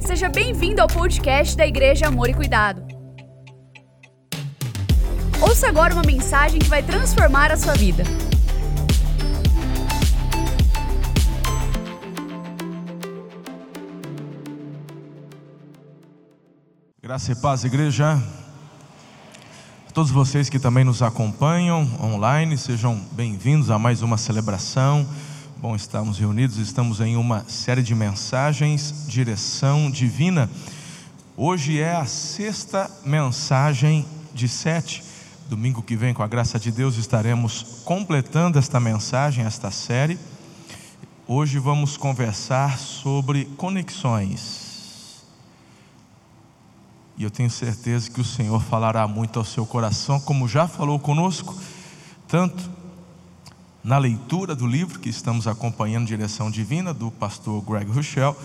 Seja bem-vindo ao podcast da Igreja Amor e Cuidado. Ouça agora uma mensagem que vai transformar a sua vida. Graça e paz, igreja. Todos vocês que também nos acompanham online, sejam bem-vindos a mais uma celebração. Bom, estamos reunidos, estamos em uma série de mensagens, direção divina. Hoje é a sexta mensagem de sete. Domingo que vem, com a graça de Deus, estaremos completando esta mensagem, esta série. Hoje vamos conversar sobre conexões. E eu tenho certeza que o Senhor falará muito ao seu coração, como já falou conosco, tanto na leitura do livro que estamos acompanhando, Direção Divina, do pastor Greg Rochelle,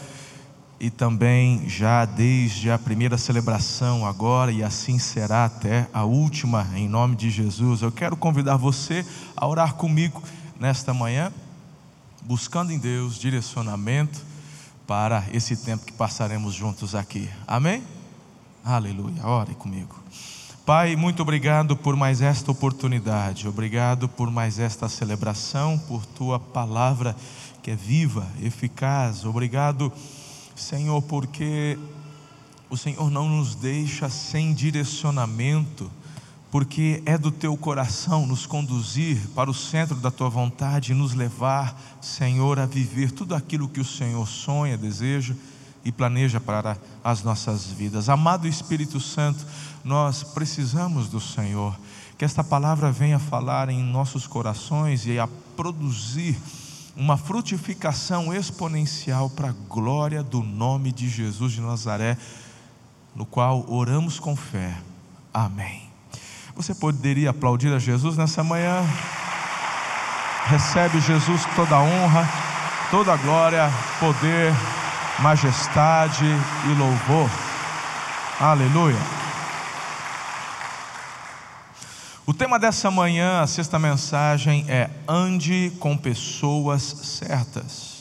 e também já desde a primeira celebração agora, e assim será até a última, em nome de Jesus. Eu quero convidar você a orar comigo nesta manhã, buscando em Deus direcionamento para esse tempo que passaremos juntos aqui. Amém? Aleluia. Ore comigo. Pai, muito obrigado por mais esta oportunidade, obrigado por mais esta celebração, por tua palavra que é viva, eficaz. Obrigado, Senhor, porque o Senhor não nos deixa sem direcionamento, porque é do teu coração nos conduzir para o centro da tua vontade e nos levar, Senhor, a viver tudo aquilo que o Senhor sonha, deseja e planeja para as nossas vidas. Amado Espírito Santo, nós precisamos do Senhor. Que esta palavra venha falar em nossos corações e a produzir uma frutificação exponencial para a glória do nome de Jesus de Nazaré, no qual oramos com fé. Amém. Você poderia aplaudir a Jesus nessa manhã? Recebe Jesus toda a honra, toda a glória, poder, majestade e louvor. Aleluia. O tema dessa manhã, a sexta mensagem é Ande com pessoas certas.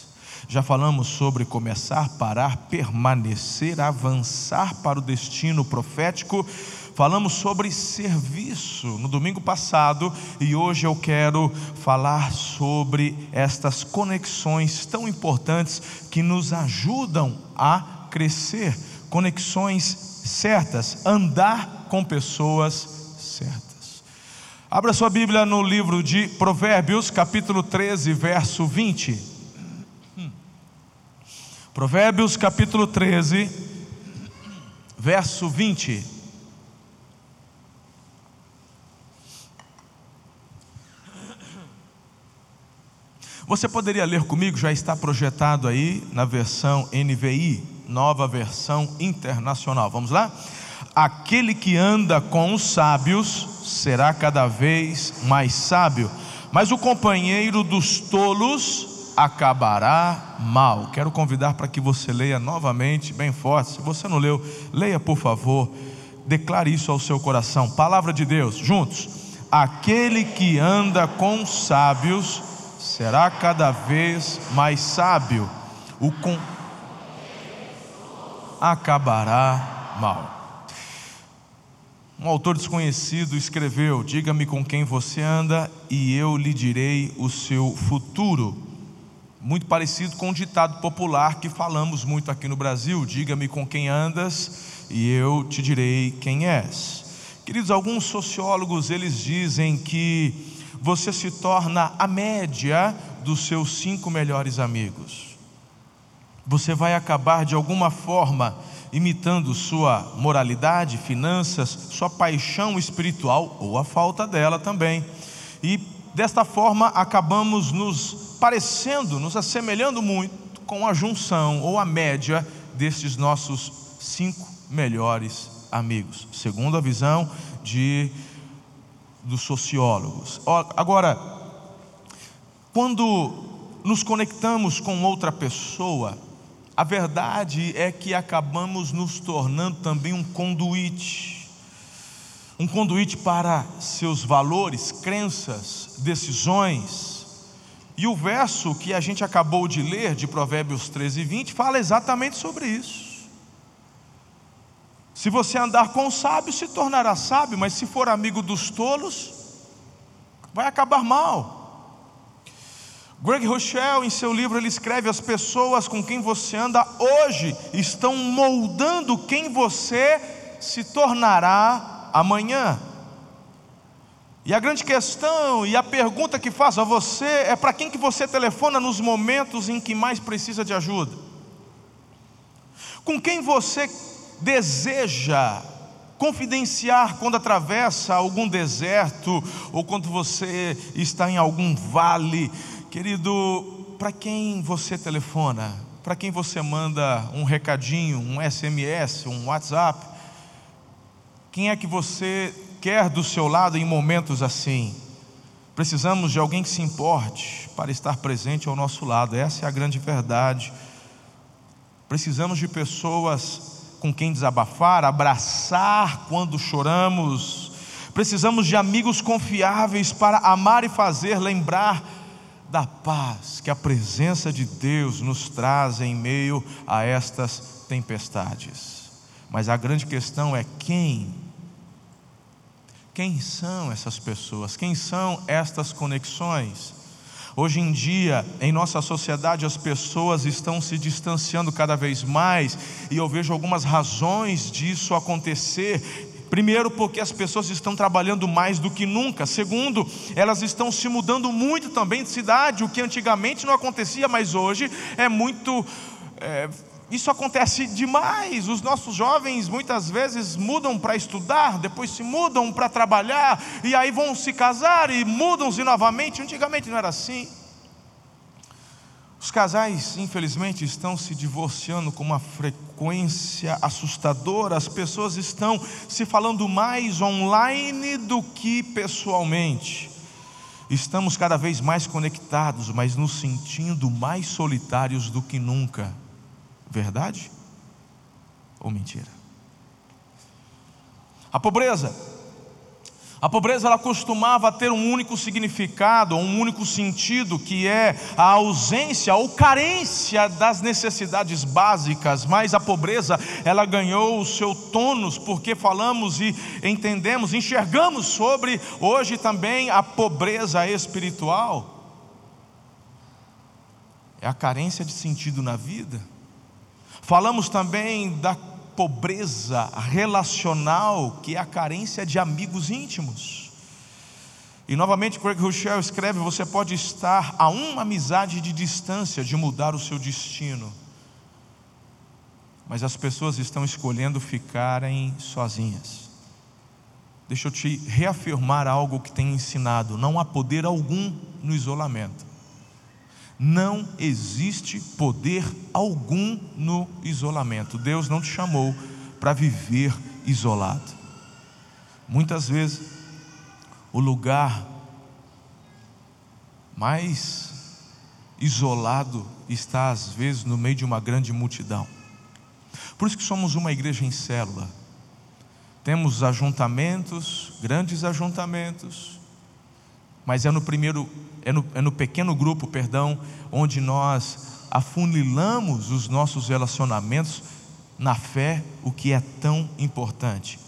Já falamos sobre começar, parar, permanecer, avançar para o destino profético. Falamos sobre serviço no domingo passado e hoje eu quero falar sobre estas conexões tão importantes que nos ajudam a crescer. Conexões certas, andar com pessoas certas. Abra sua Bíblia no livro de Provérbios, capítulo 13, verso 20. Provérbios, capítulo 13, verso 20. Você poderia ler comigo, já está projetado aí na versão NVI, nova versão internacional. Vamos lá? Aquele que anda com os sábios será cada vez mais sábio, mas o companheiro dos tolos acabará mal. Quero convidar para que você leia novamente, bem forte. Se você não leu, leia por favor. Declare isso ao seu coração. Palavra de Deus, juntos. Aquele que anda com sábios será cada vez mais sábio. O com acabará mal. Um autor desconhecido escreveu: Diga-me com quem você anda e eu lhe direi o seu futuro. Muito parecido com um ditado popular que falamos muito aqui no Brasil: Diga-me com quem andas e eu te direi quem és. Queridos, alguns sociólogos eles dizem que você se torna a média dos seus cinco melhores amigos. Você vai acabar de alguma forma imitando sua moralidade, finanças, sua paixão espiritual ou a falta dela também. E desta forma acabamos nos parecendo, nos assemelhando muito com a junção ou a média destes nossos cinco melhores amigos, segundo a visão de dos sociólogos. Agora, quando nos conectamos com outra pessoa, a verdade é que acabamos nos tornando também um conduíte um conduíte para seus valores, crenças, decisões. E o verso que a gente acabou de ler, de Provérbios 13 e 20, fala exatamente sobre isso. Se você andar com o sábio, se tornará sábio, mas se for amigo dos tolos, vai acabar mal. Greg Rochelle, em seu livro, ele escreve: As pessoas com quem você anda hoje estão moldando quem você se tornará amanhã. E a grande questão e a pergunta que faço a você é para quem que você telefona nos momentos em que mais precisa de ajuda? Com quem você deseja confidenciar quando atravessa algum deserto ou quando você está em algum vale? Querido, para quem você telefona? Para quem você manda um recadinho, um SMS, um WhatsApp? Quem é que você quer do seu lado em momentos assim? Precisamos de alguém que se importe para estar presente ao nosso lado, essa é a grande verdade. Precisamos de pessoas com quem desabafar, abraçar quando choramos. Precisamos de amigos confiáveis para amar e fazer lembrar da paz que a presença de Deus nos traz em meio a estas tempestades. Mas a grande questão é quem? Quem são essas pessoas? Quem são estas conexões? Hoje em dia, em nossa sociedade, as pessoas estão se distanciando cada vez mais, e eu vejo algumas razões disso acontecer, Primeiro, porque as pessoas estão trabalhando mais do que nunca. Segundo, elas estão se mudando muito também de cidade, o que antigamente não acontecia, mas hoje é muito. É, isso acontece demais. Os nossos jovens muitas vezes mudam para estudar, depois se mudam para trabalhar, e aí vão se casar e mudam-se novamente. Antigamente não era assim. Os casais, infelizmente, estão se divorciando com uma frequência assustadora. As pessoas estão se falando mais online do que pessoalmente. Estamos cada vez mais conectados, mas nos sentindo mais solitários do que nunca. Verdade ou mentira? A pobreza a pobreza ela costumava ter um único significado, um único sentido, que é a ausência ou carência das necessidades básicas, mas a pobreza ela ganhou o seu tônus porque falamos e entendemos, enxergamos sobre hoje também a pobreza espiritual. É a carência de sentido na vida. Falamos também da pobreza relacional, que é a carência de amigos íntimos. E novamente, Craig Rochelle escreve: você pode estar a uma amizade de distância de mudar o seu destino, mas as pessoas estão escolhendo ficarem sozinhas. Deixa eu te reafirmar algo que tem ensinado: não há poder algum no isolamento. Não existe poder algum no isolamento. Deus não te chamou para viver isolado. Muitas vezes, o lugar mais isolado está, às vezes, no meio de uma grande multidão. Por isso que somos uma igreja em célula. Temos ajuntamentos, grandes ajuntamentos, mas é no primeiro, é no, é no pequeno grupo, perdão, onde nós afunilamos os nossos relacionamentos na fé, o que é tão importante.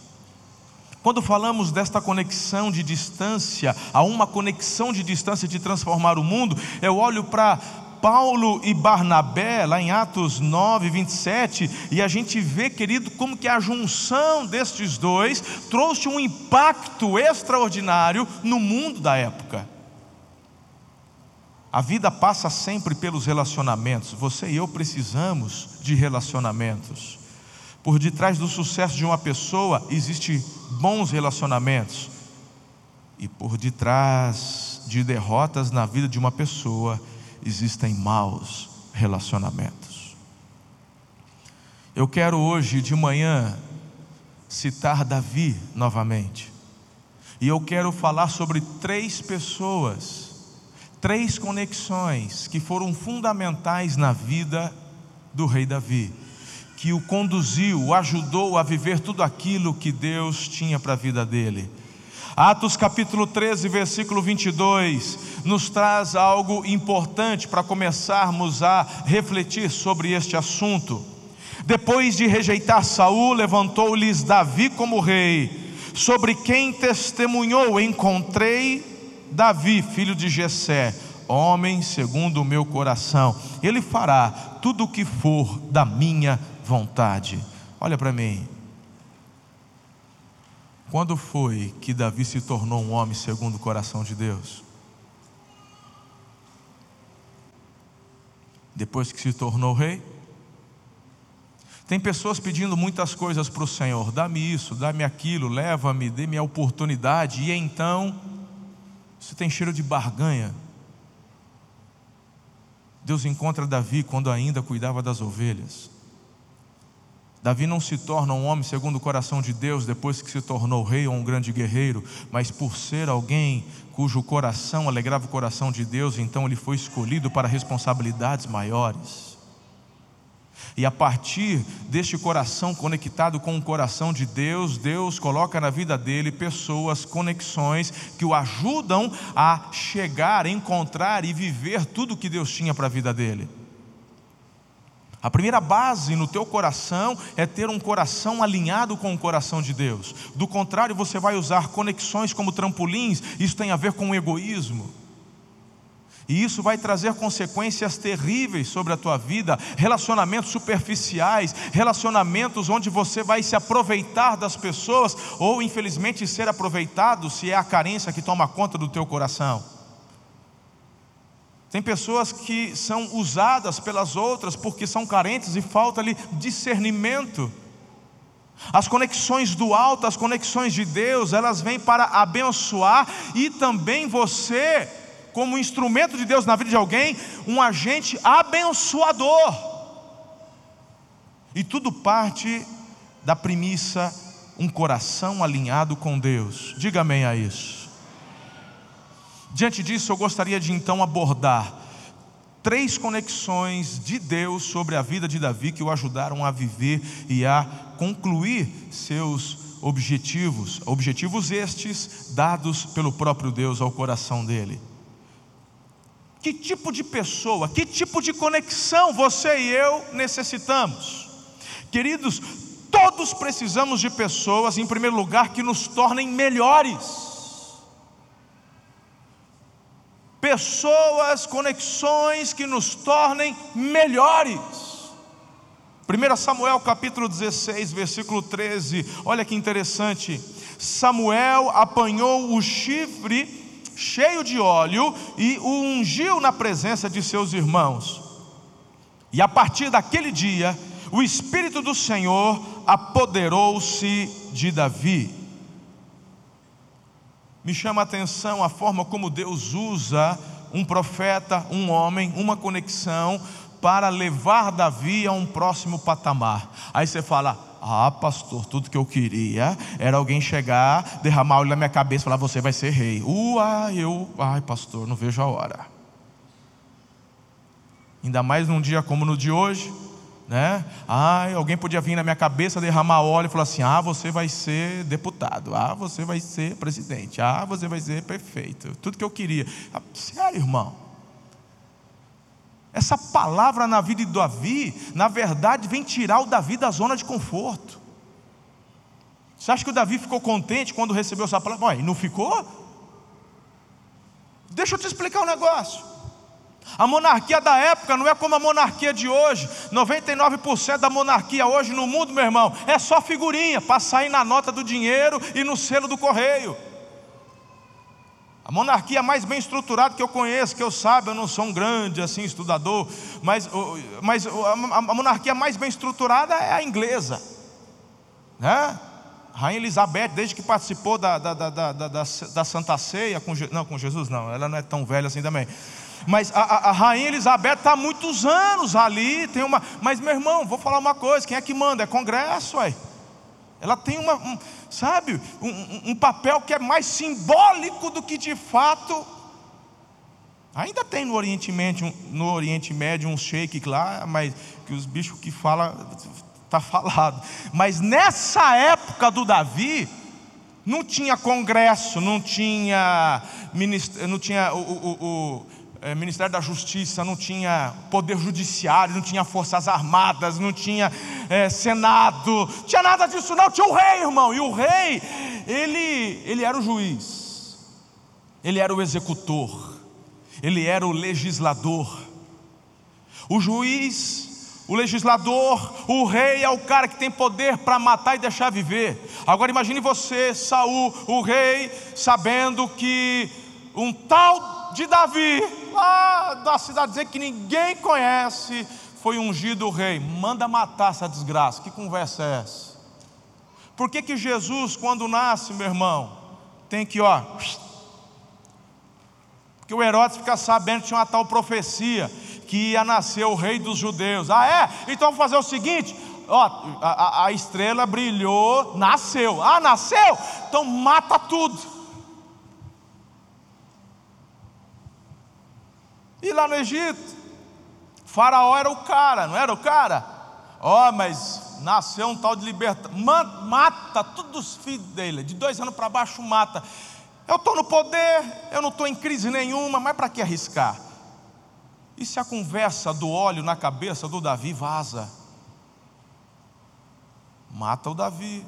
Quando falamos desta conexão de distância, a uma conexão de distância de transformar o mundo, eu olho para Paulo e Barnabé, lá em Atos 9, 27, e a gente vê, querido, como que a junção destes dois trouxe um impacto extraordinário no mundo da época. A vida passa sempre pelos relacionamentos, você e eu precisamos de relacionamentos. Por detrás do sucesso de uma pessoa existe bons relacionamentos. E por detrás de derrotas na vida de uma pessoa existem maus relacionamentos. Eu quero hoje de manhã citar Davi novamente. E eu quero falar sobre três pessoas, três conexões que foram fundamentais na vida do rei Davi, que o conduziu, o ajudou a viver tudo aquilo que Deus tinha para a vida dele. Atos capítulo 13, versículo 22, nos traz algo importante para começarmos a refletir sobre este assunto. Depois de rejeitar Saul, levantou-lhes Davi como rei, sobre quem testemunhou: Encontrei Davi, filho de Jessé, homem segundo o meu coração. Ele fará tudo o que for da minha vontade. Olha para mim. Quando foi que Davi se tornou um homem segundo o coração de Deus? Depois que se tornou rei? Tem pessoas pedindo muitas coisas para o Senhor: dá-me isso, dá-me aquilo, leva-me, dê-me a oportunidade, e então, você tem cheiro de barganha. Deus encontra Davi quando ainda cuidava das ovelhas. Davi não se torna um homem segundo o coração de Deus depois que se tornou rei ou um grande guerreiro, mas por ser alguém cujo coração alegrava o coração de Deus, então ele foi escolhido para responsabilidades maiores. E a partir deste coração conectado com o coração de Deus, Deus coloca na vida dele pessoas, conexões que o ajudam a chegar, encontrar e viver tudo que Deus tinha para a vida dele. A primeira base no teu coração é ter um coração alinhado com o coração de Deus. Do contrário, você vai usar conexões como trampolins, isso tem a ver com o egoísmo. E isso vai trazer consequências terríveis sobre a tua vida, relacionamentos superficiais, relacionamentos onde você vai se aproveitar das pessoas ou infelizmente ser aproveitado se é a carência que toma conta do teu coração. Tem pessoas que são usadas pelas outras porque são carentes e falta-lhe discernimento. As conexões do alto, as conexões de Deus, elas vêm para abençoar e também você, como instrumento de Deus na vida de alguém, um agente abençoador. E tudo parte da premissa um coração alinhado com Deus. Diga amém a isso. Diante disso, eu gostaria de então abordar três conexões de Deus sobre a vida de Davi que o ajudaram a viver e a concluir seus objetivos, objetivos estes dados pelo próprio Deus ao coração dele. Que tipo de pessoa, que tipo de conexão você e eu necessitamos? Queridos, todos precisamos de pessoas, em primeiro lugar, que nos tornem melhores pessoas, conexões que nos tornem melhores. 1 Samuel capítulo 16, versículo 13, olha que interessante. Samuel apanhou o chifre cheio de óleo e o ungiu na presença de seus irmãos. E a partir daquele dia, o Espírito do Senhor apoderou-se de Davi me chama a atenção a forma como Deus usa um profeta, um homem, uma conexão para levar Davi a um próximo patamar. Aí você fala: Ah, pastor, tudo que eu queria era alguém chegar, derramar óleo na minha cabeça e falar: Você vai ser rei. Uai, eu, ai, pastor, não vejo a hora. Ainda mais num dia como no de hoje, né? Ah, alguém podia vir na minha cabeça, derramar óleo e falar assim: ah, você vai ser deputado, ah, você vai ser presidente, ah, você vai ser perfeito, tudo que eu queria. Ah, sério, irmão. Essa palavra na vida de Davi, na verdade, vem tirar o Davi da zona de conforto. Você acha que o Davi ficou contente quando recebeu essa palavra? Ué, não ficou? Deixa eu te explicar um negócio. A monarquia da época não é como a monarquia de hoje. 99% da monarquia hoje no mundo, meu irmão, é só figurinha para sair na nota do dinheiro e no selo do correio. A monarquia mais bem estruturada que eu conheço, que eu saiba, eu não sou um grande assim estudador, mas, mas a monarquia mais bem estruturada é a inglesa, né? Rainha Elizabeth, desde que participou da, da, da, da, da, da Santa Ceia, com, não, com Jesus não, ela não é tão velha assim também mas a, a, a rainha Elizabeth está há muitos anos ali, tem uma. Mas meu irmão, vou falar uma coisa: quem é que manda? É Congresso, ué. Ela tem uma, um, sabe, um, um papel que é mais simbólico do que de fato. Ainda tem no Oriente Médio, no Oriente Médio um shake lá, mas que os bichos que falam está falado. Mas nessa época do Davi, não tinha congresso, não tinha, não tinha o, o, o é, Ministério da Justiça, não tinha poder judiciário, não tinha forças armadas, não tinha é, senado, tinha nada disso não, tinha o rei, irmão. E o rei, ele, ele era o juiz, ele era o executor, ele era o legislador. O juiz, o legislador, o rei é o cara que tem poder para matar e deixar viver. Agora imagine você, Saul, o rei, sabendo que um tal de Davi, lá da cidadezinha que ninguém conhece, foi ungido o rei. Manda matar essa desgraça. Que conversa é essa? Por que, que Jesus, quando nasce, meu irmão, tem que, ó. Porque o Herodes fica sabendo que tinha uma tal profecia que ia nascer o rei dos judeus. Ah, é? Então vamos fazer o seguinte: ó, a, a, estrela brilhou, nasceu. Ah, nasceu? Então mata tudo. E lá no Egito, Faraó era o cara, não era o cara? Ó, oh, mas nasceu um tal de liberta, mata todos os filhos dele, de dois anos para baixo mata. Eu estou no poder, eu não estou em crise nenhuma, mas para que arriscar? E se a conversa do óleo na cabeça do Davi vaza? Mata o Davi.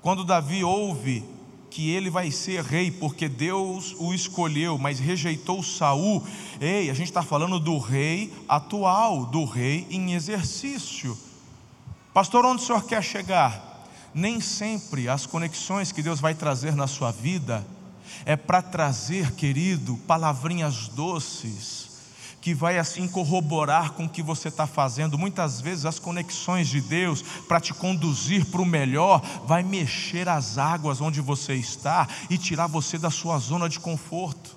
Quando Davi ouve que ele vai ser rei porque Deus o escolheu, mas rejeitou Saul. Ei, a gente está falando do rei atual, do rei em exercício. Pastor, onde o senhor quer chegar? Nem sempre as conexões que Deus vai trazer na sua vida é para trazer, querido, palavrinhas doces que vai assim corroborar com o que você está fazendo. Muitas vezes as conexões de Deus para te conduzir para o melhor vai mexer as águas onde você está e tirar você da sua zona de conforto.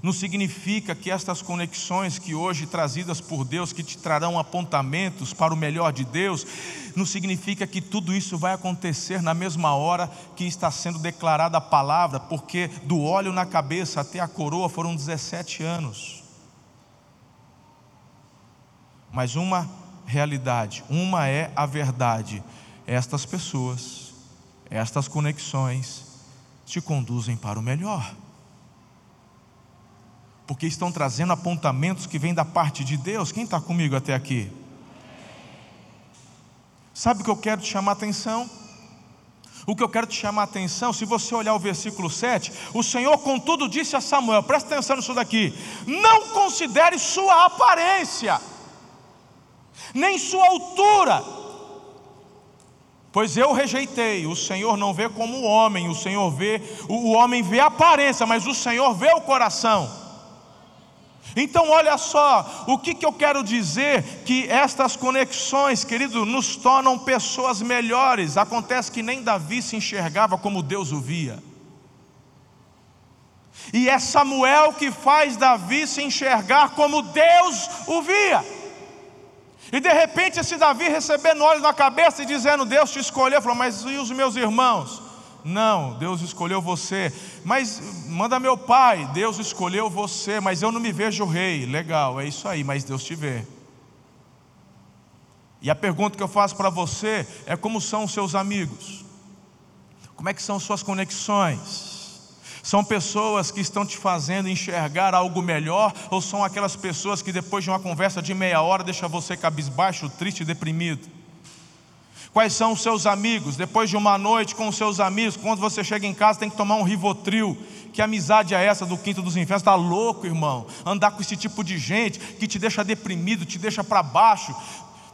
Não significa que estas conexões que hoje trazidas por Deus, que te trarão apontamentos para o melhor de Deus, não significa que tudo isso vai acontecer na mesma hora que está sendo declarada a palavra, porque do óleo na cabeça até a coroa foram 17 anos. Mas uma realidade, uma é a verdade. Estas pessoas, estas conexões te conduzem para o melhor porque estão trazendo apontamentos que vêm da parte de Deus. Quem está comigo até aqui? Sabe o que eu quero te chamar a atenção? O que eu quero te chamar a atenção, se você olhar o versículo 7, o Senhor, contudo, disse a Samuel: presta atenção nisso daqui, não considere sua aparência, nem sua altura, pois eu rejeitei. O Senhor não vê como o homem, o Senhor vê, o homem vê a aparência, mas o Senhor vê o coração. Então, olha só, o que, que eu quero dizer? Que estas conexões, querido, nos tornam pessoas melhores. Acontece que nem Davi se enxergava como Deus o via. E é Samuel que faz Davi se enxergar como Deus o via. E de repente, esse Davi recebendo óleo na cabeça e dizendo: Deus te escolheu, falou, mas e os meus irmãos? Não, Deus escolheu você. Mas manda meu pai, Deus escolheu você, mas eu não me vejo rei. Legal, é isso aí, mas Deus te vê. E a pergunta que eu faço para você é como são os seus amigos? Como é que são suas conexões? São pessoas que estão te fazendo enxergar algo melhor ou são aquelas pessoas que depois de uma conversa de meia hora deixa você cabisbaixo, triste deprimido? Quais são os seus amigos? Depois de uma noite com os seus amigos, quando você chega em casa, tem que tomar um rivotril. Que amizade é essa do quinto dos infernos? Está louco, irmão? Andar com esse tipo de gente que te deixa deprimido, te deixa para baixo.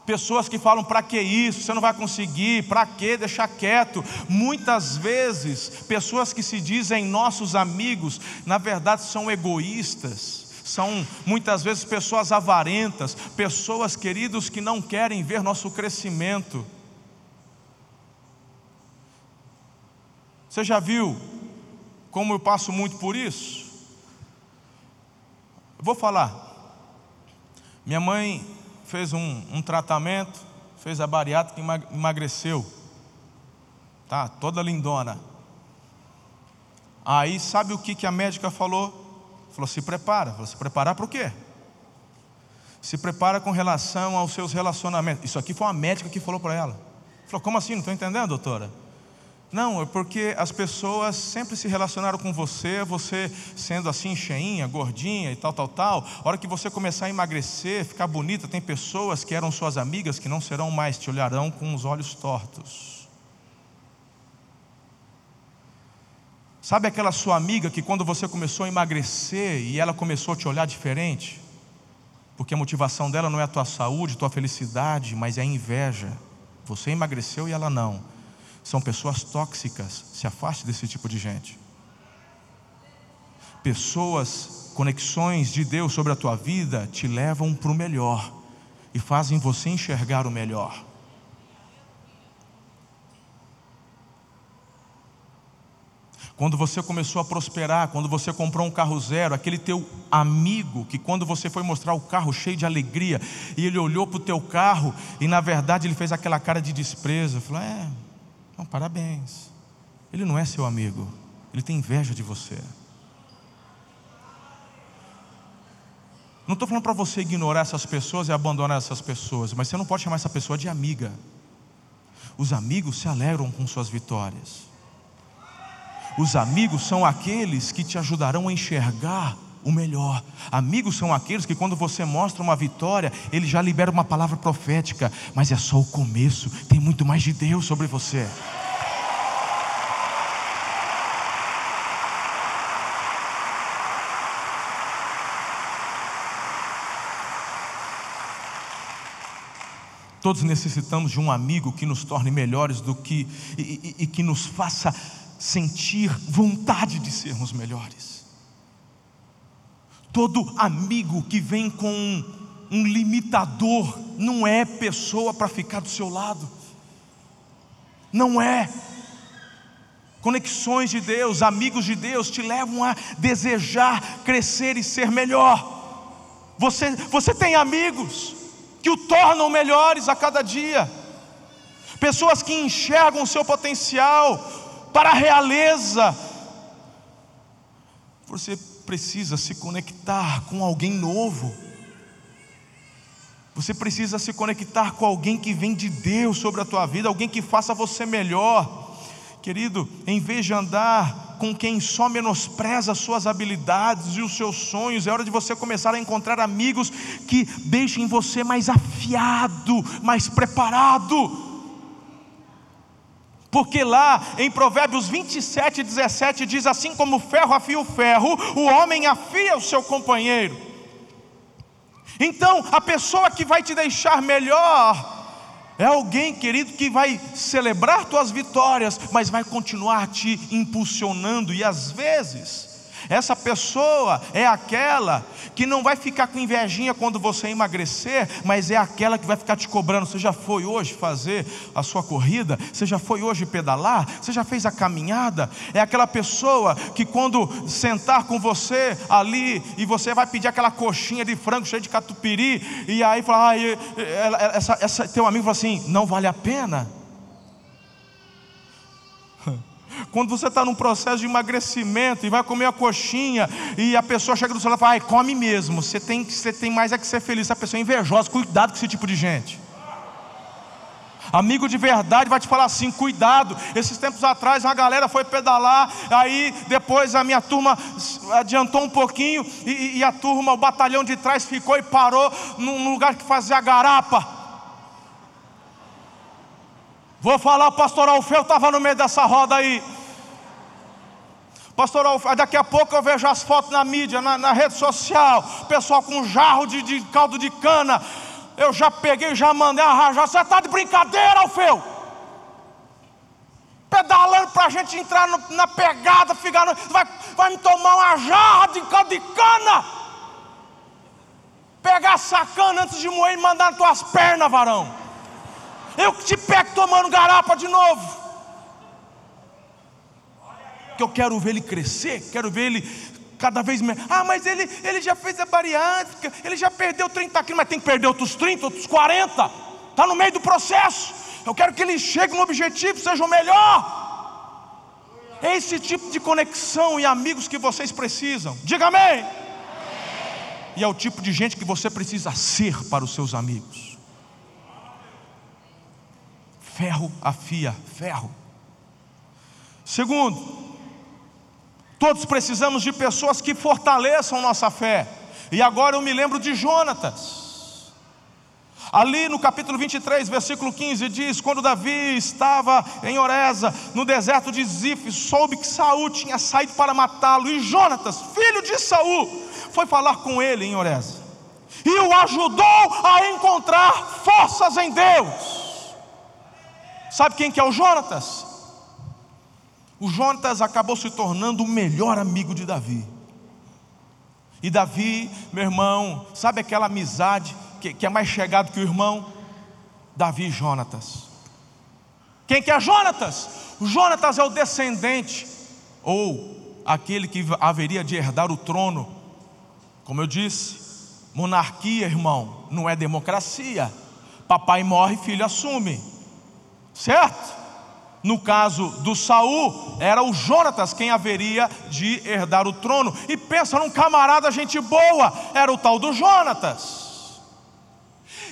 Pessoas que falam: para que isso? Você não vai conseguir, para que deixar quieto? Muitas vezes, pessoas que se dizem nossos amigos, na verdade são egoístas são muitas vezes pessoas avarentas, pessoas queridos que não querem ver nosso crescimento. Você já viu como eu passo muito por isso? vou falar. Minha mãe fez um, um tratamento, fez a bariátrica e emagreceu. Tá, toda lindona. Aí sabe o que, que a médica falou? Falou: se prepara. Falou: se preparar para o quê? Se prepara com relação aos seus relacionamentos. Isso aqui foi uma médica que falou para ela. Falou: como assim? Não estou entendendo, doutora? Não, é porque as pessoas sempre se relacionaram com você, você sendo assim cheinha, gordinha e tal, tal, tal. A hora que você começar a emagrecer, ficar bonita, tem pessoas que eram suas amigas que não serão mais, te olharão com os olhos tortos. Sabe aquela sua amiga que quando você começou a emagrecer e ela começou a te olhar diferente? Porque a motivação dela não é a tua saúde, tua felicidade, mas é a inveja. Você emagreceu e ela não são pessoas tóxicas. Se afaste desse tipo de gente. Pessoas, conexões de Deus sobre a tua vida te levam para o melhor e fazem você enxergar o melhor. Quando você começou a prosperar, quando você comprou um carro zero, aquele teu amigo que quando você foi mostrar o carro cheio de alegria e ele olhou para o teu carro e na verdade ele fez aquela cara de desprezo, falou: "É, não, parabéns. Ele não é seu amigo, ele tem inveja de você. Não estou falando para você ignorar essas pessoas e abandonar essas pessoas, mas você não pode chamar essa pessoa de amiga. Os amigos se alegram com suas vitórias. Os amigos são aqueles que te ajudarão a enxergar o melhor. Amigos são aqueles que, quando você mostra uma vitória, ele já libera uma palavra profética, mas é só o começo, tem muito mais de Deus sobre você. Todos necessitamos de um amigo que nos torne melhores do que e, e, e que nos faça sentir vontade de sermos melhores. Todo amigo que vem com um, limitador não é pessoa para ficar do seu lado. Não é. Conexões de Deus, amigos de Deus te levam a desejar crescer e ser melhor. Você, você tem amigos que o tornam melhores a cada dia, pessoas que enxergam o seu potencial para a realeza. Você precisa se conectar com alguém novo. Você precisa se conectar com alguém que vem de Deus sobre a tua vida, alguém que faça você melhor. Querido, em vez de andar com quem só menospreza as suas habilidades e os seus sonhos, é hora de você começar a encontrar amigos que deixem você mais afiado, mais preparado porque lá em Provérbios 27, 17 diz: Assim como o ferro afia o ferro, o homem afia o seu companheiro. Então, a pessoa que vai te deixar melhor é alguém, querido, que vai celebrar tuas vitórias, mas vai continuar te impulsionando, e às vezes, essa pessoa é aquela que não vai ficar com invejinha quando você emagrecer, mas é aquela que vai ficar te cobrando. Você já foi hoje fazer a sua corrida? Você já foi hoje pedalar? Você já fez a caminhada? É aquela pessoa que quando sentar com você ali e você vai pedir aquela coxinha de frango cheia de catupiry, e aí fala, ah, essa, essa, teu amigo fala assim: não vale a pena. Quando você está num processo de emagrecimento e vai comer a coxinha e a pessoa chega do seu e fala, ai, come mesmo, você tem, você tem mais é que ser feliz. Essa pessoa é invejosa, cuidado com esse tipo de gente. Amigo de verdade vai te falar assim: cuidado. Esses tempos atrás a galera foi pedalar, aí depois a minha turma adiantou um pouquinho e, e a turma, o batalhão de trás ficou e parou num lugar que fazia garapa. Vou falar, pastor Alfeu estava no meio dessa roda aí. Pastor, daqui a pouco eu vejo as fotos na mídia, na, na rede social, pessoal com jarro de, de, caldo de cana. Eu já peguei, já mandei arranjar. Você está de brincadeira, Alfeu? Pedalando para a gente entrar no, na pegada, ficar no, vai, vai me tomar uma jarra de caldo de cana. Pegar essa cana antes de moer e mandar nas tuas pernas, varão. Eu que te pego tomando garapa de novo que eu quero ver ele crescer, quero ver ele cada vez mais. Ah, mas ele, ele já fez a bariátrica, ele já perdeu 30 quilos, mas tem que perder outros 30, outros 40. Está no meio do processo. Eu quero que ele chegue no objetivo, seja o melhor. É esse tipo de conexão e amigos que vocês precisam. Diga amém. amém. E é o tipo de gente que você precisa ser para os seus amigos. Ferro afia ferro. Segundo, todos precisamos de pessoas que fortaleçam nossa fé. E agora eu me lembro de Jonatas. Ali no capítulo 23, versículo 15, diz: Quando Davi estava em Oreza, no deserto de Zif, soube que Saul tinha saído para matá-lo, e Jonatas, filho de Saul, foi falar com ele em Oreza, e o ajudou a encontrar forças em Deus. Sabe quem que é o Jonatas? O Jonatas acabou se tornando o melhor amigo de Davi. E Davi, meu irmão, sabe aquela amizade que, que é mais chegado que o irmão? Davi e Jonatas. Quem que é Jonatas? O Jonatas é o descendente, ou aquele que haveria de herdar o trono. Como eu disse, monarquia, irmão, não é democracia. Papai morre, filho assume. Certo? No caso do Saul, era o Jonatas quem haveria de herdar o trono. E pensa num camarada gente boa, era o tal do Jonatas.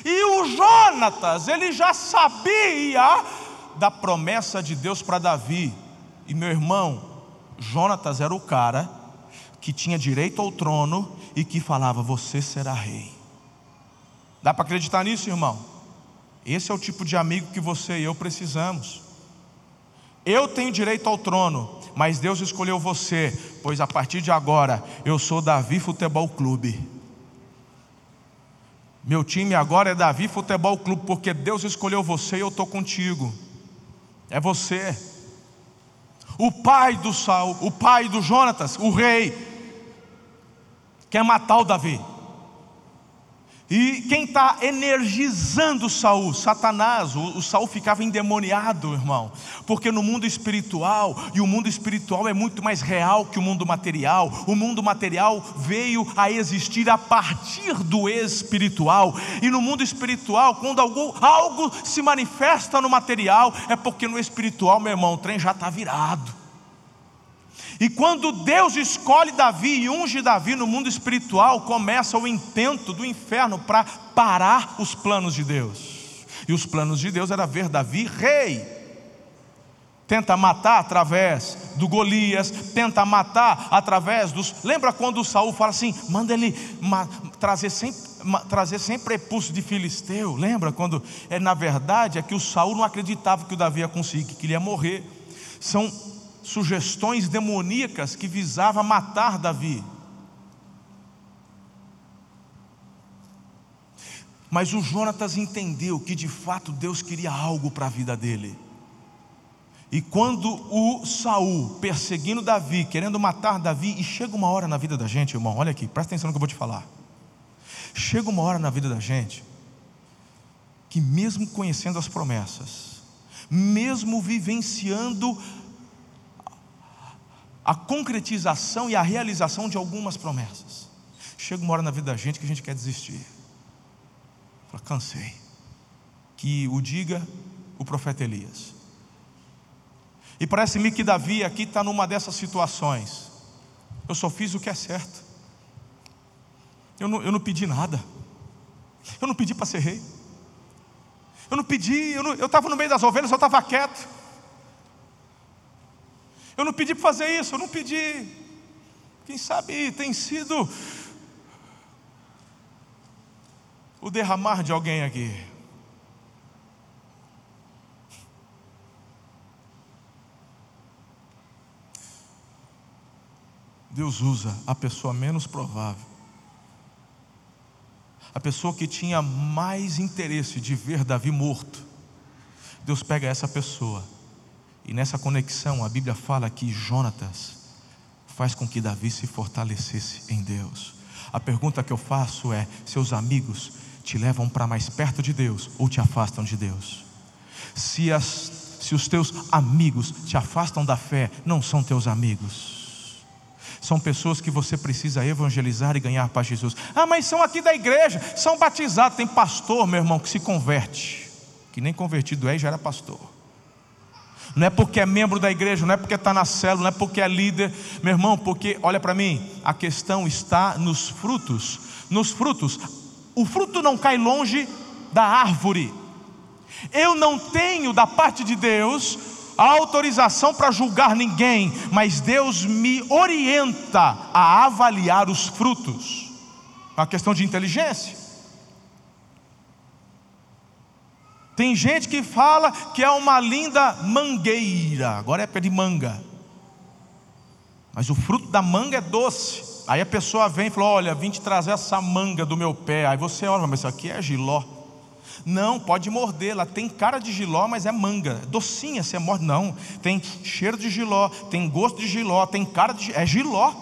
E o Jonatas, ele já sabia da promessa de Deus para Davi. E meu irmão, Jonatas era o cara que tinha direito ao trono e que falava: Você será rei. Dá para acreditar nisso, irmão? Esse é o tipo de amigo que você e eu precisamos. Eu tenho direito ao trono, mas Deus escolheu você, pois a partir de agora eu sou Davi Futebol Clube. Meu time agora é Davi Futebol Clube, porque Deus escolheu você e eu estou contigo. É você. O pai do Saul, o pai do Jonatas, o rei, quer matar o Davi. E quem está energizando Saul? Satanás. O, o Saul ficava endemoniado, irmão. Porque no mundo espiritual, e o mundo espiritual é muito mais real que o mundo material. O mundo material veio a existir a partir do espiritual. E no mundo espiritual, quando algo, algo se manifesta no material, é porque no espiritual, meu irmão, o trem já está virado. E quando Deus escolhe Davi e unge Davi no mundo espiritual, começa o intento do inferno para parar os planos de Deus. E os planos de Deus era ver Davi rei. Tenta matar através do Golias, tenta matar através dos. Lembra quando Saul fala assim: manda ele trazer sem, trazer sem prepúcio de filisteu? Lembra quando é na verdade é que o Saul não acreditava que o Davi ia conseguir, que ele ia morrer. São sugestões demoníacas que visava matar Davi. Mas o Jonatas entendeu que de fato Deus queria algo para a vida dele. E quando o Saul perseguindo Davi, querendo matar Davi, e chega uma hora na vida da gente, irmão, olha aqui, presta atenção no que eu vou te falar. Chega uma hora na vida da gente que mesmo conhecendo as promessas, mesmo vivenciando a concretização e a realização de algumas promessas. Chega uma hora na vida da gente que a gente quer desistir. Fala, cansei. Que o diga o profeta Elias. E parece-me que Davi aqui está numa dessas situações. Eu só fiz o que é certo. Eu não, eu não pedi nada. Eu não pedi para ser rei. Eu não pedi, eu estava no meio das ovelhas, eu estava quieto. Eu não pedi para fazer isso, eu não pedi. Quem sabe tem sido o derramar de alguém aqui. Deus usa a pessoa menos provável, a pessoa que tinha mais interesse de ver Davi morto. Deus pega essa pessoa e nessa conexão, a Bíblia fala que Jonatas faz com que Davi se fortalecesse em Deus. A pergunta que eu faço é: seus amigos te levam para mais perto de Deus ou te afastam de Deus? Se, as, se os teus amigos te afastam da fé, não são teus amigos. São pessoas que você precisa evangelizar e ganhar para Jesus. Ah, mas são aqui da igreja, são batizados. Tem pastor, meu irmão, que se converte, que nem convertido é e já era pastor não é porque é membro da igreja, não é porque está na célula, não é porque é líder, meu irmão, porque, olha para mim, a questão está nos frutos. Nos frutos, o fruto não cai longe da árvore. Eu não tenho da parte de Deus autorização para julgar ninguém, mas Deus me orienta a avaliar os frutos. É uma questão de inteligência. Tem gente que fala que é uma linda mangueira, agora é época de manga. Mas o fruto da manga é doce. Aí a pessoa vem e fala: Olha, vim te trazer essa manga do meu pé. Aí você olha, mas isso aqui é giló. Não, pode morder, ela tem cara de giló, mas é manga, docinha, você morde. Não, tem cheiro de giló, tem gosto de giló, tem cara de. É giló.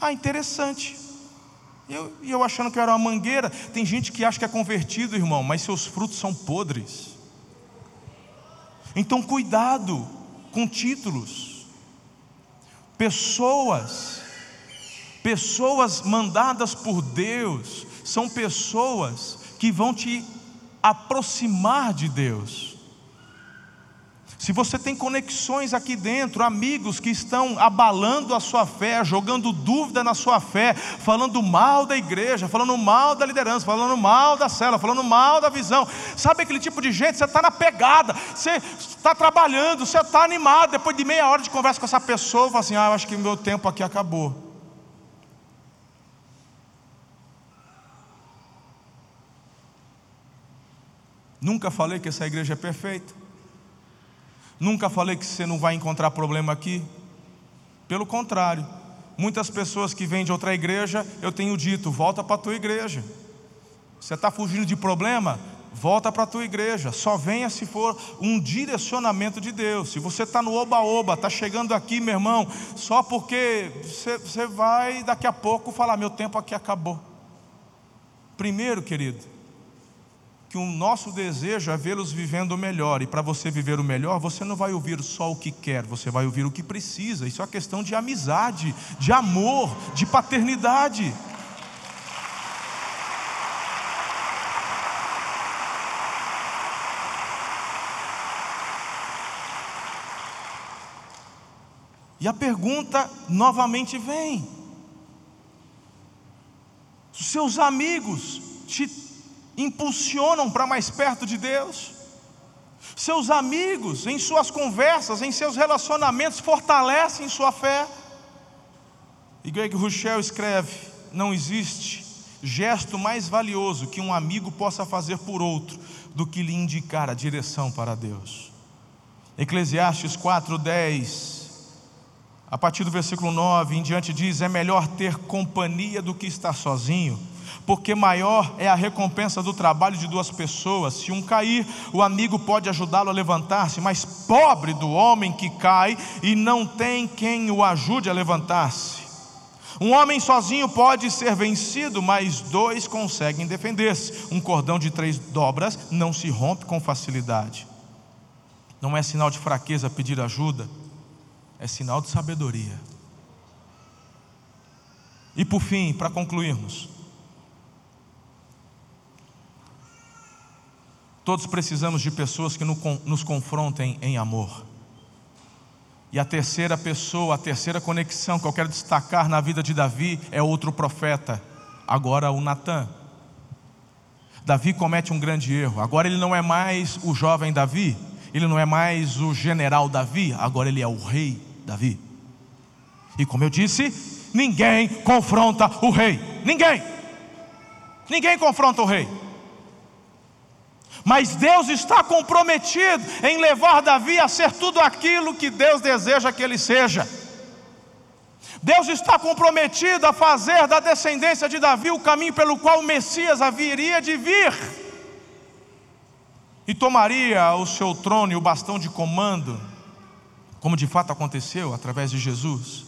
Ah, interessante. E eu, eu achando que era uma mangueira. Tem gente que acha que é convertido, irmão, mas seus frutos são podres. Então, cuidado com títulos. Pessoas, pessoas mandadas por Deus, são pessoas que vão te aproximar de Deus. Se você tem conexões aqui dentro, amigos que estão abalando a sua fé, jogando dúvida na sua fé, falando mal da igreja, falando mal da liderança, falando mal da cela, falando mal da visão, sabe aquele tipo de gente? Você está na pegada, você está trabalhando, você está animado. Depois de meia hora de conversa com essa pessoa, fala assim: Ah, eu acho que o meu tempo aqui acabou. Nunca falei que essa igreja é perfeita. Nunca falei que você não vai encontrar problema aqui. Pelo contrário, muitas pessoas que vêm de outra igreja, eu tenho dito: volta para a tua igreja. Você está fugindo de problema? Volta para a tua igreja. Só venha se for um direcionamento de Deus. Se você está no oba-oba, está chegando aqui, meu irmão, só porque você, você vai daqui a pouco falar: meu tempo aqui acabou. Primeiro, querido, que o nosso desejo é vê-los vivendo melhor, e para você viver o melhor, você não vai ouvir só o que quer, você vai ouvir o que precisa. Isso é uma questão de amizade, de amor, de paternidade. E a pergunta novamente vem: seus amigos te impulsionam para mais perto de Deus. Seus amigos, em suas conversas, em seus relacionamentos, fortalecem sua fé. E Greg Rochelle escreve: Não existe gesto mais valioso que um amigo possa fazer por outro do que lhe indicar a direção para Deus. Eclesiastes 4:10 a partir do versículo 9 em diante diz: É melhor ter companhia do que estar sozinho porque maior é a recompensa do trabalho de duas pessoas. Se um cair, o amigo pode ajudá-lo a levantar-se, mas pobre do homem que cai e não tem quem o ajude a levantar-se. Um homem sozinho pode ser vencido, mas dois conseguem defender-se. Um cordão de três dobras não se rompe com facilidade. Não é sinal de fraqueza pedir ajuda, é sinal de sabedoria. E por fim, para concluirmos, Todos precisamos de pessoas que nos confrontem em amor. E a terceira pessoa, a terceira conexão que eu quero destacar na vida de Davi é outro profeta, agora o Natã. Davi comete um grande erro. Agora ele não é mais o jovem Davi, ele não é mais o general Davi, agora ele é o rei Davi. E como eu disse, ninguém confronta o rei. Ninguém. Ninguém confronta o rei. Mas Deus está comprometido em levar Davi a ser tudo aquilo que Deus deseja que ele seja. Deus está comprometido a fazer da descendência de Davi o caminho pelo qual o Messias haveria de vir. E tomaria o seu trono e o bastão de comando, como de fato aconteceu através de Jesus.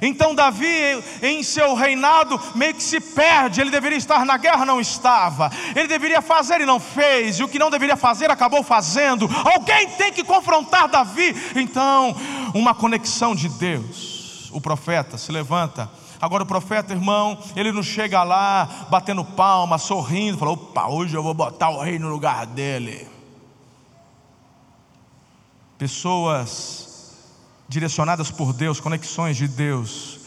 Então Davi, em seu reinado, meio que se perde. Ele deveria estar na guerra, não estava. Ele deveria fazer e não fez. E o que não deveria fazer, acabou fazendo. Alguém tem que confrontar Davi. Então, uma conexão de Deus. O profeta se levanta. Agora o profeta, irmão, ele não chega lá batendo palma, sorrindo, fala: opa, hoje eu vou botar o rei no lugar dele. Pessoas direcionadas por Deus, conexões de Deus,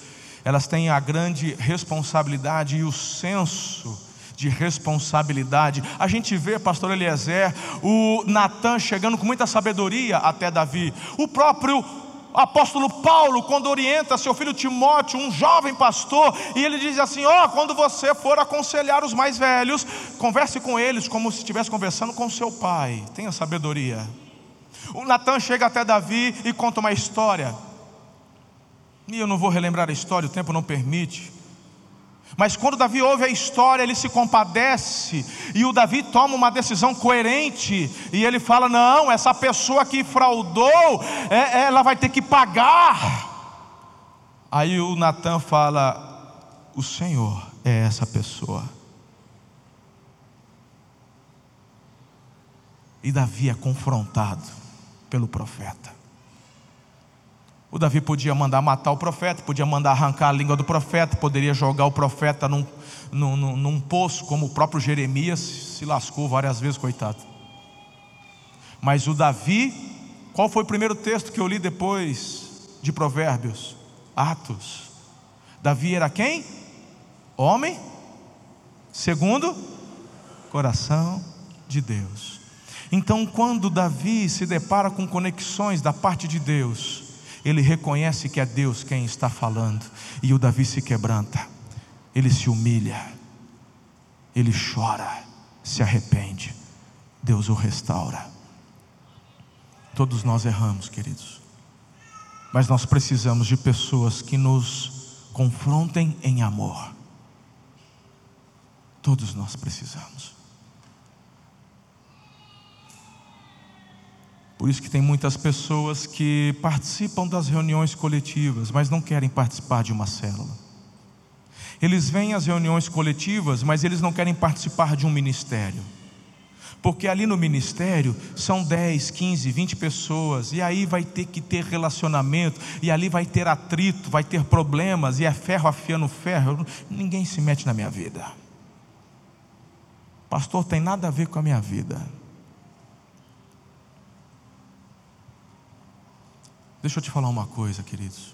elas têm a grande responsabilidade e o senso de responsabilidade. A gente vê, pastor Eliezer, o Natan chegando com muita sabedoria até Davi. O próprio apóstolo Paulo, quando orienta seu filho Timóteo, um jovem pastor, e ele diz assim: Ó, oh, quando você for aconselhar os mais velhos, converse com eles como se estivesse conversando com seu pai. Tenha sabedoria. O Natan chega até Davi e conta uma história. E eu não vou relembrar a história, o tempo não permite. Mas quando Davi ouve a história, ele se compadece, e o Davi toma uma decisão coerente, e ele fala: Não, essa pessoa que fraudou, é, ela vai ter que pagar. Aí o Natan fala: O Senhor é essa pessoa. E Davi é confrontado pelo profeta. O Davi podia mandar matar o profeta, podia mandar arrancar a língua do profeta, poderia jogar o profeta num, num, num, poço, como o próprio Jeremias se lascou várias vezes, coitado. Mas o Davi, qual foi o primeiro texto que eu li depois de Provérbios? Atos. Davi era quem? Homem, segundo coração de Deus. Então, quando Davi se depara com conexões da parte de Deus, ele reconhece que é Deus quem está falando, e o Davi se quebranta, ele se humilha, ele chora, se arrepende, Deus o restaura. Todos nós erramos, queridos, mas nós precisamos de pessoas que nos confrontem em amor. Todos nós precisamos. Por isso que tem muitas pessoas que participam das reuniões coletivas, mas não querem participar de uma célula. Eles vêm às reuniões coletivas, mas eles não querem participar de um ministério. Porque ali no ministério são 10, 15, 20 pessoas, e aí vai ter que ter relacionamento, e ali vai ter atrito, vai ter problemas, e é ferro afiando ferro. Ninguém se mete na minha vida. Pastor, tem nada a ver com a minha vida. Deixa eu te falar uma coisa, queridos.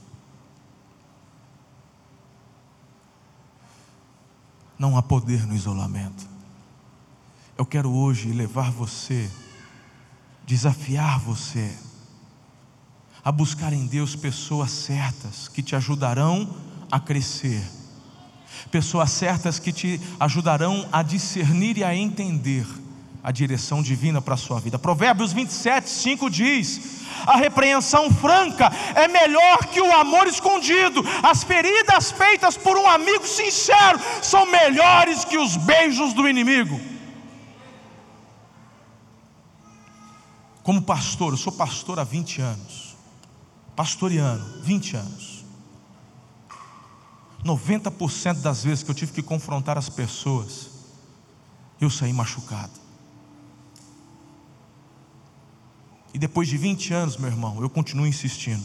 Não há poder no isolamento. Eu quero hoje levar você, desafiar você, a buscar em Deus pessoas certas que te ajudarão a crescer, pessoas certas que te ajudarão a discernir e a entender a direção divina para a sua vida. Provérbios 27, 5 diz: a repreensão franca é melhor que o amor escondido. As feridas feitas por um amigo sincero são melhores que os beijos do inimigo. Como pastor, eu sou pastor há 20 anos. Pastoreando, 20 anos. 90% das vezes que eu tive que confrontar as pessoas, eu saí machucado. E depois de 20 anos, meu irmão, eu continuo insistindo.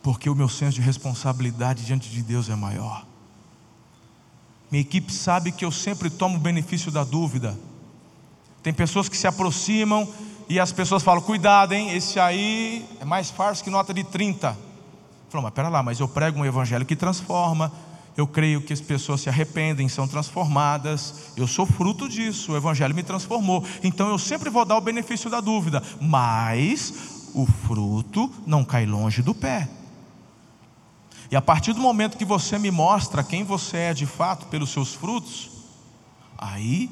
Porque o meu senso de responsabilidade diante de Deus é maior. Minha equipe sabe que eu sempre tomo o benefício da dúvida. Tem pessoas que se aproximam e as pessoas falam: cuidado, hein, esse aí é mais farso que nota de 30. Falou, mas pera lá, mas eu prego um evangelho que transforma, eu creio que as pessoas se arrependem, são transformadas. Eu sou fruto disso, o Evangelho me transformou. Então eu sempre vou dar o benefício da dúvida, mas o fruto não cai longe do pé. E a partir do momento que você me mostra quem você é de fato pelos seus frutos, aí,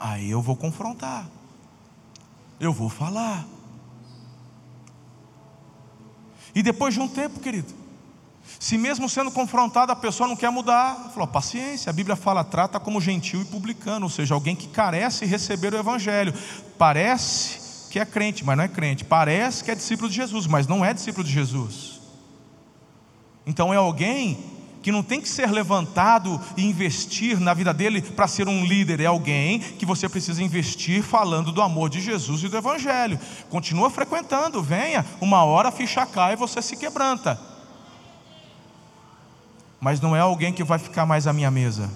aí eu vou confrontar, eu vou falar. E depois de um tempo, querido, se mesmo sendo confrontada a pessoa não quer mudar, falou: paciência, a Bíblia fala, trata como gentil e publicano, ou seja, alguém que carece de receber o Evangelho. Parece que é crente, mas não é crente. Parece que é discípulo de Jesus, mas não é discípulo de Jesus. Então é alguém que não tem que ser levantado e investir na vida dele para ser um líder, é alguém que você precisa investir falando do amor de Jesus e do Evangelho. Continua frequentando, venha, uma hora a ficha cai e você se quebranta mas não é alguém que vai ficar mais à minha mesa.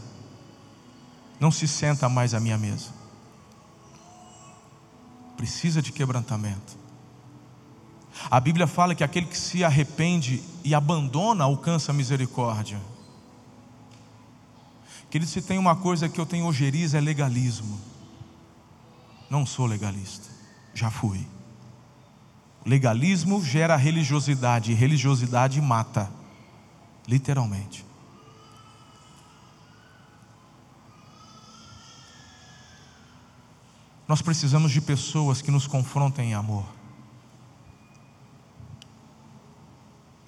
Não se senta mais à minha mesa. Precisa de quebrantamento. A Bíblia fala que aquele que se arrepende e abandona alcança a misericórdia. Querido, se tem uma coisa que eu tenho ojeriza é legalismo. Não sou legalista, já fui. Legalismo gera religiosidade, e religiosidade mata, literalmente. Nós precisamos de pessoas que nos confrontem em amor.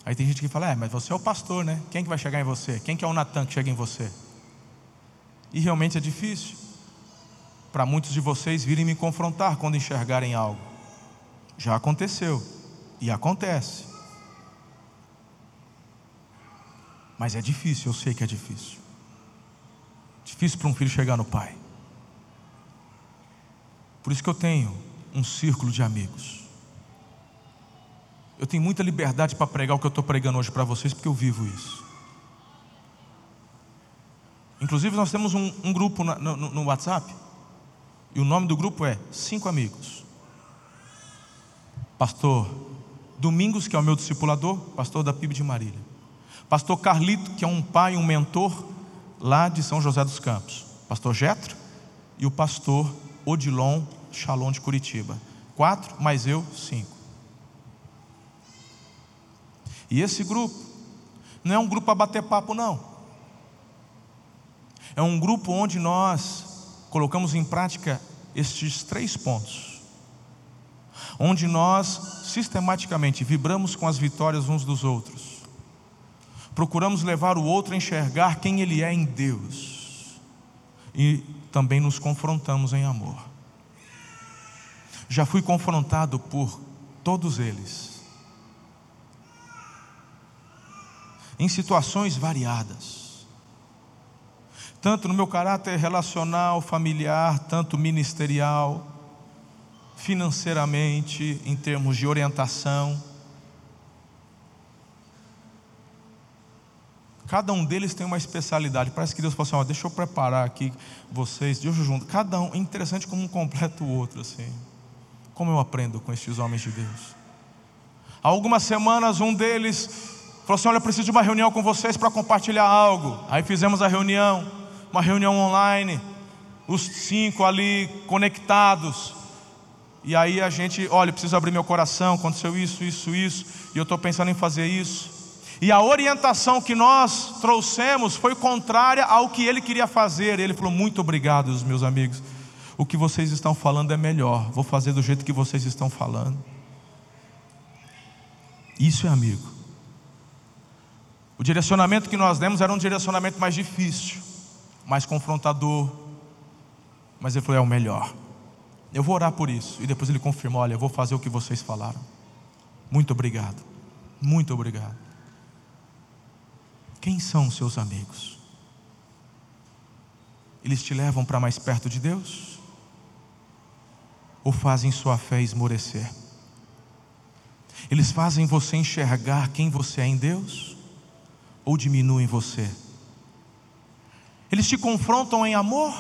Aí tem gente que fala: É, mas você é o pastor, né? Quem que vai chegar em você? Quem que é o Natan que chega em você? E realmente é difícil para muitos de vocês virem me confrontar quando enxergarem algo. Já aconteceu e acontece. Mas é difícil, eu sei que é difícil. Difícil para um filho chegar no pai. Por isso que eu tenho um círculo de amigos. Eu tenho muita liberdade para pregar o que eu estou pregando hoje para vocês, porque eu vivo isso. Inclusive, nós temos um, um grupo no, no, no WhatsApp, e o nome do grupo é Cinco Amigos. Pastor Domingos, que é o meu discipulador, pastor da PIB de Marília. Pastor Carlito, que é um pai, um mentor lá de São José dos Campos. Pastor Getro e o pastor Odilon Shalom de Curitiba. Quatro, mais eu, cinco. E esse grupo não é um grupo para bater papo, não. É um grupo onde nós colocamos em prática estes três pontos. Onde nós sistematicamente vibramos com as vitórias uns dos outros. Procuramos levar o outro a enxergar quem ele é em Deus. E também nos confrontamos em amor. Já fui confrontado por todos eles. Em situações variadas tanto no meu caráter relacional, familiar, tanto ministerial, financeiramente, em termos de orientação. Cada um deles tem uma especialidade. Parece que Deus falou assim: deixa eu preparar aqui vocês, Deus junto. Cada um, é interessante como um completa o outro, assim. Como eu aprendo com estes homens de Deus. Há algumas semanas, um deles falou assim: Olha, eu preciso de uma reunião com vocês para compartilhar algo. Aí fizemos a reunião uma reunião online, os cinco ali conectados. E aí a gente, olha, preciso abrir meu coração, aconteceu isso, isso, isso, e eu estou pensando em fazer isso. E a orientação que nós trouxemos foi contrária ao que ele queria fazer. Ele falou: Muito obrigado, meus amigos. O que vocês estão falando é melhor. Vou fazer do jeito que vocês estão falando. Isso é amigo. O direcionamento que nós demos era um direcionamento mais difícil mais confrontador. Mas ele falou: é o melhor. Eu vou orar por isso. E depois ele confirmou: olha, eu vou fazer o que vocês falaram. Muito obrigado. Muito obrigado. Quem são os seus amigos? Eles te levam para mais perto de Deus? Ou fazem sua fé esmorecer? Eles fazem você enxergar quem você é em Deus? Ou diminuem você? Eles te confrontam em amor?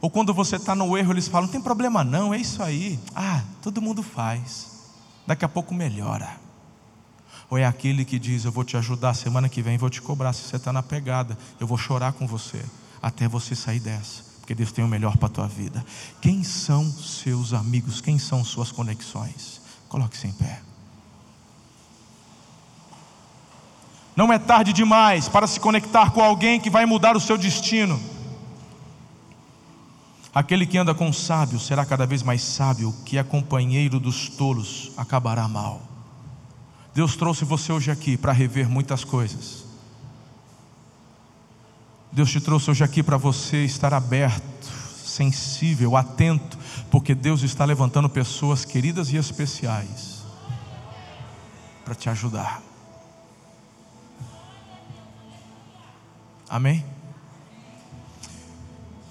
Ou quando você está no erro, eles falam: não tem problema não, é isso aí. Ah, todo mundo faz. Daqui a pouco melhora. Ou é aquele que diz: Eu vou te ajudar, semana que vem vou te cobrar se você está na pegada. Eu vou chorar com você até você sair dessa, porque Deus tem o melhor para a tua vida. Quem são seus amigos? Quem são suas conexões? Coloque-se em pé. Não é tarde demais para se conectar com alguém que vai mudar o seu destino. Aquele que anda com o sábio será cada vez mais sábio, que é companheiro dos tolos acabará mal. Deus trouxe você hoje aqui para rever muitas coisas. Deus te trouxe hoje aqui para você estar aberto, sensível, atento, porque Deus está levantando pessoas queridas e especiais para te ajudar. Amém?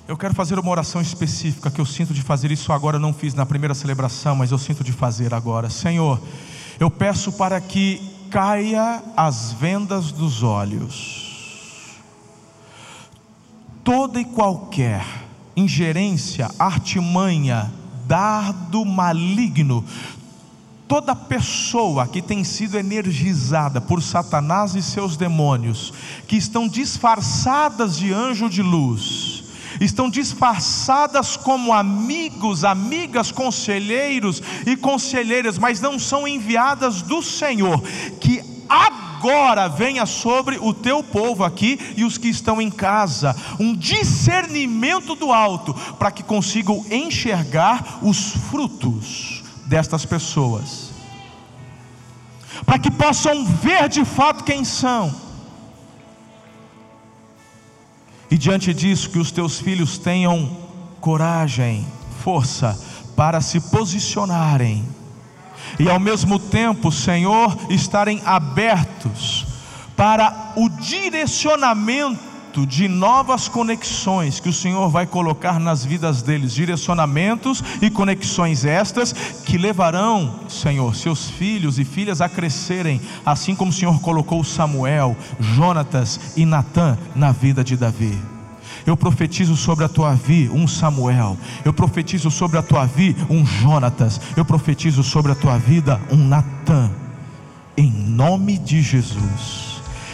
Eu quero fazer uma oração específica que eu sinto de fazer isso agora, não fiz na primeira celebração, mas eu sinto de fazer agora. Senhor, eu peço para que caia as vendas dos olhos. Toda e qualquer ingerência, artimanha, dardo maligno, toda pessoa que tem sido energizada por Satanás e seus demônios, que estão disfarçadas de anjo de luz, estão disfarçadas como amigos, amigas, conselheiros e conselheiras, mas não são enviadas do Senhor, que agora venha sobre o teu povo aqui e os que estão em casa, um discernimento do alto, para que consigam enxergar os frutos destas pessoas, para que possam ver de fato quem são. E diante disso, que os teus filhos tenham coragem, força para se posicionarem, e ao mesmo tempo, Senhor, estarem abertos para o direcionamento de novas conexões que o Senhor vai colocar nas vidas deles, direcionamentos e conexões estas que levarão, Senhor, seus filhos e filhas a crescerem, assim como o Senhor colocou Samuel, Jonatas e Natã na vida de Davi. Eu profetizo sobre a tua vida um Samuel. Eu profetizo sobre a tua vida um Jonatas. Eu profetizo sobre a tua vida um Natã. Em nome de Jesus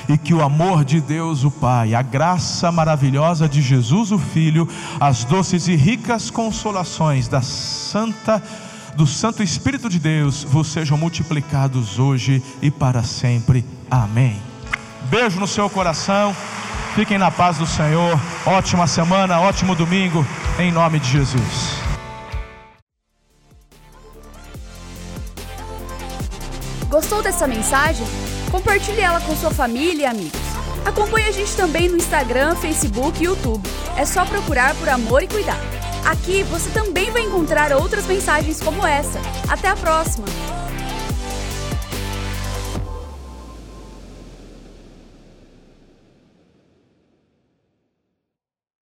e que o amor de Deus, o Pai, a graça maravilhosa de Jesus, o Filho, as doces e ricas consolações da Santa do Santo Espírito de Deus vos sejam multiplicados hoje e para sempre. Amém. Beijo no seu coração. Fiquem na paz do Senhor. Ótima semana, ótimo domingo, em nome de Jesus. Gostou dessa mensagem? Compartilhe ela com sua família e amigos. Acompanhe a gente também no Instagram, Facebook e YouTube. É só procurar por Amor e Cuidar. Aqui você também vai encontrar outras mensagens como essa. Até a próxima!